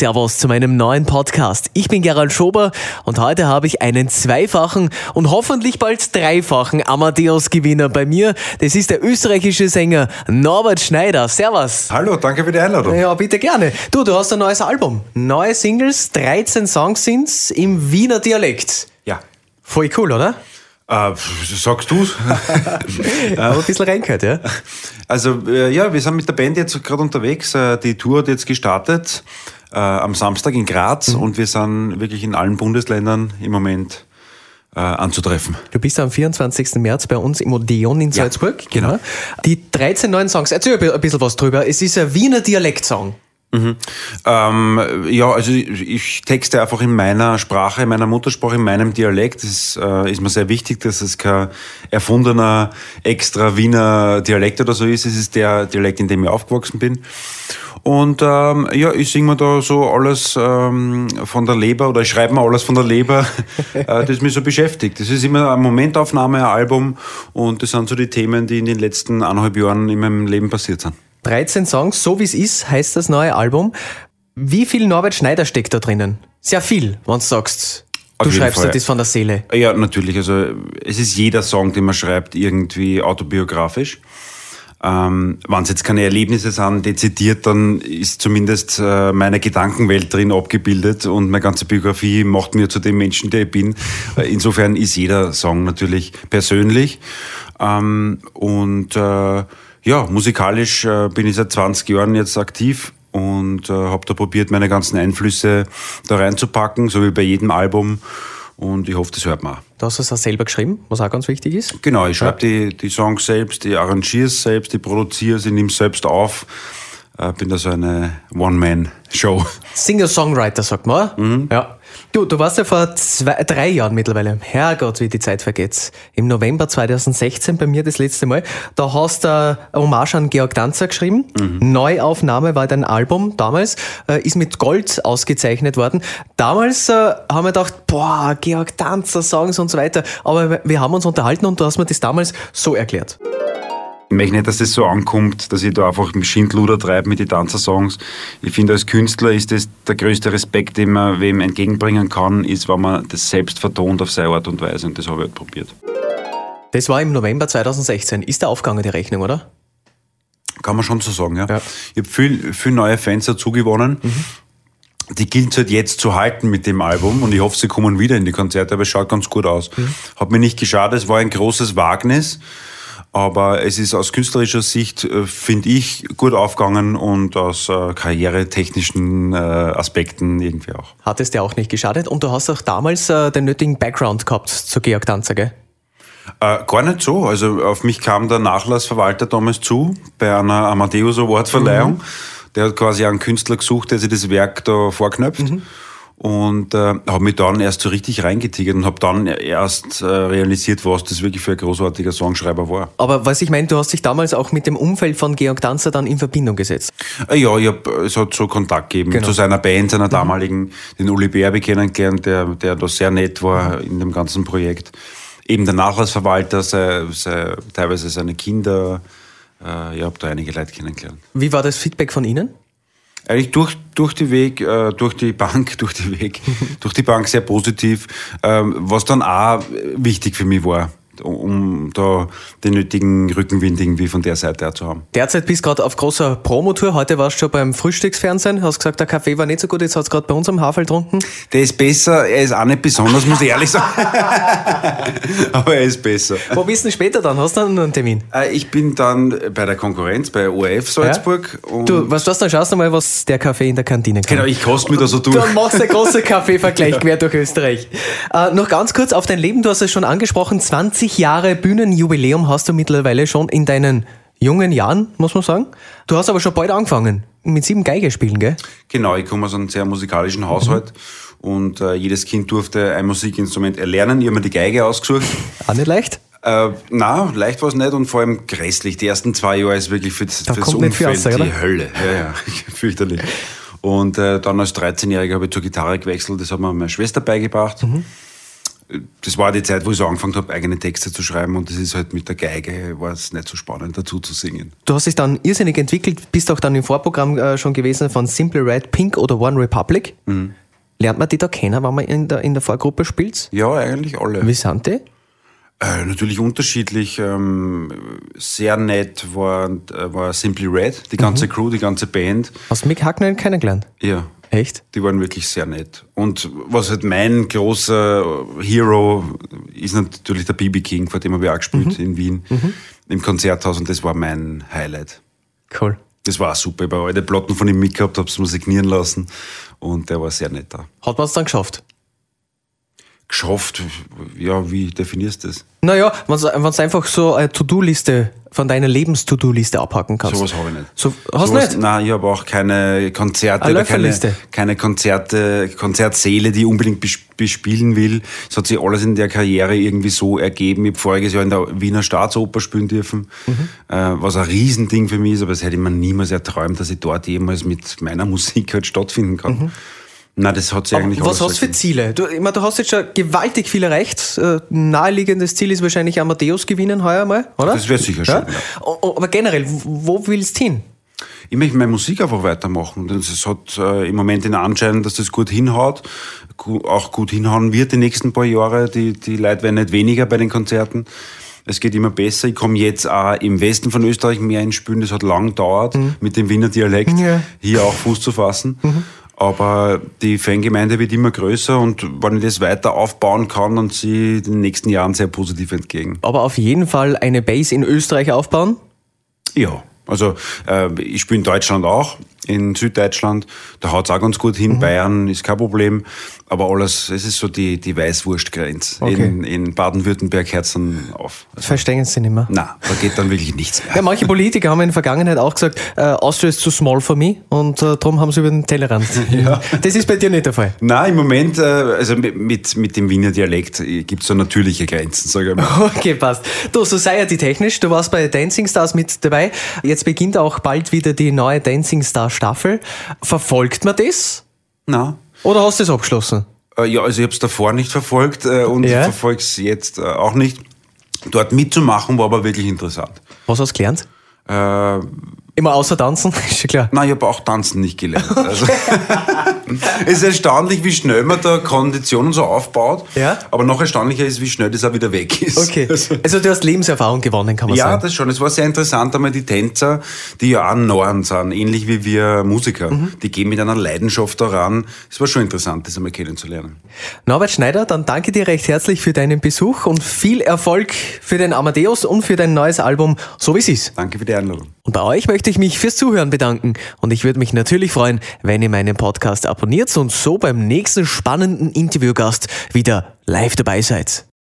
Servus zu meinem neuen Podcast. Ich bin Gerald Schober und heute habe ich einen zweifachen und hoffentlich bald dreifachen Amadeus-Gewinner bei mir. Das ist der österreichische Sänger Norbert Schneider. Servus. Hallo, danke für die Einladung. Ja, bitte gerne. Du, du hast ein neues Album. Neue Singles, 13 Songs sind's im Wiener Dialekt. Ja. Voll cool, oder? Äh, sagst du's? Aber ein bisschen reingehört, ja? Also, äh, ja, wir sind mit der Band jetzt gerade unterwegs. Äh, die Tour hat jetzt gestartet äh, am Samstag in Graz Mhm. und wir sind wirklich in allen Bundesländern im Moment äh, anzutreffen. Du bist am 24. März bei uns im Odeon in Ja, Salzburg. genau. Die 13 neuen Songs. Erzähl ein bi- ein bisschen was drüber. Es ist ein Wiener Dialektsong. Ähm, ja, also ich, ich texte einfach in meiner Sprache, in meiner Muttersprache, in meinem Dialekt. Das ist, äh, ist mir sehr wichtig, dass es kein erfundener, extra Wiener Dialekt oder so ist. Es ist der Dialekt, in dem ich aufgewachsen bin. Und ähm, ja, ich singe mir da so alles ähm, von der Leber oder ich schreibe mir alles von der Leber, äh, das mich so beschäftigt. Das ist immer eine Momentaufnahme, ein Album und das sind so die Themen, die in den letzten eineinhalb Jahren in meinem Leben passiert sind. 13 Songs, so wie es ist, heißt das neue Album. Wie viel Norbert Schneider steckt da drinnen? Sehr viel, wenn du sagst. Auf Du schreibst dir das von der Seele. Ja, natürlich. Also es ist jeder Song, den man schreibt, irgendwie autobiografisch. Ähm, Wenn es jetzt keine Erlebnisse sind, dezidiert, dann ist zumindest äh, meine Gedankenwelt drin abgebildet und meine ganze Biografie macht mir zu dem Menschen, der ich bin. Äh, Insofern ist jeder Song natürlich persönlich. Ähm, und äh, ja, musikalisch äh, bin ich seit 20 Jahren jetzt aktiv und äh, habe da probiert, meine ganzen Einflüsse da reinzupacken, so wie bei jedem Album. Und ich hoffe, das hört man auch. Du hast es auch selber geschrieben, was auch ganz wichtig ist. Genau, ich schreibe die, die Songs selbst, ich arrangiere es selbst, ich produziere es, ich nehme es selbst auf. Äh, bin da so eine One-Man-Show. Singer-Songwriter, sagt man. Mhm. Ja. Du, du warst ja vor zwei, drei Jahren mittlerweile, Herrgott, wie die Zeit vergeht, im November 2016 bei mir das letzte Mal. Da hast du eine Hommage an Georg Danzer geschrieben. Mhm. Neuaufnahme war dein Album damals, äh, ist mit Gold ausgezeichnet worden. Damals äh, haben wir gedacht, boah, Georg Danzer, Songs und so weiter. Aber wir- wir haben uns unterhalten und du hast mir das damals so erklärt. Ich möchte nicht, dass das so ankommt, dass ich da einfach im Schindluder treibe mit den Danzersongs. Ich finde, als Künstler ist das der größte Respekt, den man wem entgegenbringen kann, ist, wenn man das selbst vertont auf seine Art und Weise. Und das habe ich halt probiert. Das war im November 2016. Ist der aufgegangen, die Rechnung, oder? Kann man schon so sagen, ja. Ja. Ich habe viel, viel neue Fans dazu gewonnen. Die gilt es halt jetzt zu halten mit dem Album und ich hoffe, sie kommen wieder in die Konzerte, aber es schaut ganz gut aus. Hat mir nicht geschadet, es war ein großes Wagnis, aber es ist aus künstlerischer Sicht, äh, finde ich, gut aufgegangen und aus äh, karrieretechnischen äh, Aspekten irgendwie auch. Hat es dir auch nicht geschadet und du hast auch damals äh, den nötigen Background gehabt zu Georg Danzer, gell? Äh, gar nicht so. Also auf mich kam der Nachlassverwalter damals zu bei einer Amadeus Award Verleihung. Der hat quasi einen Künstler gesucht, der sich das Werk da vorknöpft. Und äh, habe mich dann erst so richtig reingetigert und habe dann erst äh, realisiert, was das wirklich für ein großartiger Songschreiber war. Aber was ich meine, du hast dich damals auch mit dem Umfeld von Georg Danzer dann in Verbindung gesetzt. Äh, ja, ich hab, es hat so Kontakt gegeben Genau. zu seiner Band, seiner damaligen, den Uli Berbe kennengelernt, der, der da sehr nett war in dem ganzen Projekt. Eben der Nachlassverwalter, sei, sei, teilweise seine Kinder. Äh, ich habe da einige Leute kennengelernt. Wie war das Feedback von Ihnen? Eigentlich durch, durch die Weg, äh, durch die Bank, durch die Weg, durch die Bank sehr positiv, ähm, was dann auch wichtig für mich war, um, da den nötigen Rückenwind irgendwie von der Seite auch zu haben. Derzeit bist du gerade auf großer Promotour. Heute warst du schon beim Frühstücksfernsehen. Hast gesagt, der Kaffee war nicht so gut. Jetzt hast du gerade bei uns am Hafer getrunken. Der ist besser, er ist auch nicht besonders, muss ich ehrlich sagen. Aber er ist besser. Wo bist du denn später dann? Hast du dann einen Termin? Äh, Ich bin dann bei der Konkurrenz, bei ORF Salzburg. Und Du, was du hast, dann schaust du mal, was der Kaffee in der Kantine kann. genau, ich koste mich da so durch. Du machst einen großen Kaffeevergleich quer durch Österreich. Äh, noch ganz kurz auf dein Leben. Du hast es schon angesprochen. 20 Jahre Bühnenjubiläum hast du mittlerweile schon in deinen jungen Jahren, muss man sagen. Du hast aber schon bald angefangen. Mit sieben Geige spielen, gell? Genau, ich komme aus einem sehr musikalischen Haushalt und äh, jedes Kind durfte ein Musikinstrument erlernen. Ich habe mir die Geige ausgesucht. Auch nicht leicht. Äh, na, leicht war es nicht und vor allem grässlich. Die ersten zwei Jahre ist wirklich für das, Da fürs Umfeld raus, die oder? Hölle. Ja, ja, fürchterlich. Und äh, dann als 13-Jähriger habe ich zur Gitarre gewechselt. Das hat mir meine Schwester beigebracht. Mhm. Das war die Zeit, wo ich so angefangen habe, eigene Texte zu schreiben und das ist halt mit der Geige, war es nicht so spannend dazu zu singen. Du hast dich dann irrsinnig entwickelt, bist auch dann im Vorprogramm äh, schon gewesen von Simple Red, Pink oder One Republic. Mhm. Lernt man die da kennen, wenn man in der, in der Vorgruppe spielt? Ja, eigentlich alle. Wie sind die? Äh, natürlich unterschiedlich. Ähm, sehr nett war, äh, war Simply Red, die ganze mhm. Crew, die ganze Band. Hast du Mick Hackner kennengelernt? Ja. Echt? Die waren wirklich sehr nett. Und was halt mein großer Hero ist natürlich der BB King, vor dem habe ich auch gespielt mhm. in Wien mhm. im Konzerthaus und das war mein Highlight. Cool. Das war super. Ich habe alle Platten von ihm mitgehabt, habe es mir signieren lassen und der war sehr nett da. Hat man es dann geschafft? Geschafft? Ja, wie definierst du das? Naja, wenn du einfach so eine To-Do-Liste von deiner Lebens-To-Do-Liste abhaken kannst. Sowas habe ich nicht. So, hast du nicht? Nein, ich habe auch keine Konzerte oder keine, keine Konzerte, Konzertsäle, die ich unbedingt bespielen will. Es hat sich alles in der Karriere irgendwie so ergeben. Ich habe voriges Jahr in der Wiener Staatsoper spielen dürfen, mhm. äh, was ein Riesending für mich ist, aber es hätte ich mir niemals erträumt, dass ich dort jemals mit meiner Musik halt stattfinden kann. Mhm. Nein, das hat sie Aber eigentlich Was hast du für Ziele? Du, ich meine, du hast jetzt schon gewaltig viel erreicht. Äh, naheliegendes Ziel ist wahrscheinlich Amadeus gewinnen heuer mal, oder? Das wäre sicher ja? schon. Ja. Aber generell, wo willst du hin? Ich möchte meine Musik einfach weitermachen. Es hat äh, im Moment den Anschein, dass das gut hinhaut, auch gut hinhauen wird die nächsten paar Jahre. Die, die Leute werden nicht weniger bei den Konzerten. Es geht immer besser. Ich komme jetzt auch im Westen von Österreich mehr ins Spülen. Das hat lang gedauert, mhm. mit dem Wiener Dialekt ja. hier auch Fuß zu fassen. Mhm. Aber die Fangemeinde wird immer größer und wenn ich das weiter aufbauen kann, dann sehe ich den nächsten Jahren sehr positiv entgegen. Aber auf jeden Fall eine Base in Österreich aufbauen? Ja, also äh, ich spiele in Deutschland auch, in Süddeutschland, da haut es auch ganz gut hin, mhm. Bayern ist kein Problem. Aber alles, es ist so die, die Weißwurstgrenze. Okay. In, in Baden-Württemberg hört es dann auf. Also, Verstehen Sie nicht mehr? Nein, da geht dann wirklich nichts mehr. Ja, manche Politiker haben in der Vergangenheit auch gesagt, äh, Austria ist zu small for me und äh, darum haben sie über den Tellerrand. ja. Das ist bei dir nicht der Fall? Nein, im Moment, äh, also mit, mit dem Wiener Dialekt äh, gibt es so natürliche Grenzen, sage ich mal. Okay, passt. Du, so sei ja die technisch. Du warst bei Dancing Stars mit dabei. Jetzt beginnt auch bald wieder die neue Dancing Star Staffel. Verfolgt man das? Nein. Oder hast du es abgeschlossen? Äh, ja, also ich habe es davor nicht verfolgt äh, und ja. verfolge es jetzt äh, auch nicht. Dort mitzumachen war aber wirklich interessant. Was hast du gelernt? Äh, Immer außer tanzen, ist schon klar. Nein, ich habe auch tanzen nicht gelernt. Also es ist erstaunlich, wie schnell man da Konditionen so aufbaut. Ja? Aber noch erstaunlicher ist, wie schnell das auch wieder weg ist. Okay. Also du hast Lebenserfahrung gewonnen, kann man ja, sagen. Ja, das schon. Es war sehr interessant, einmal die Tänzer, die ja auch Norden sind, ähnlich wie wir Musiker. Mhm. Die gehen mit einer Leidenschaft daran. Es war schon interessant, das einmal kennenzulernen. Norbert Schneider, dann danke dir recht herzlich für deinen Besuch und viel Erfolg für den Amadeus und für dein neues Album, so wie es ist. Danke für die Einladung. Und bei euch möchte ich mich fürs Zuhören bedanken und ich würde mich natürlich freuen, wenn ihr meinen Podcast abonniert und so beim nächsten spannenden Interviewgast wieder live dabei seid.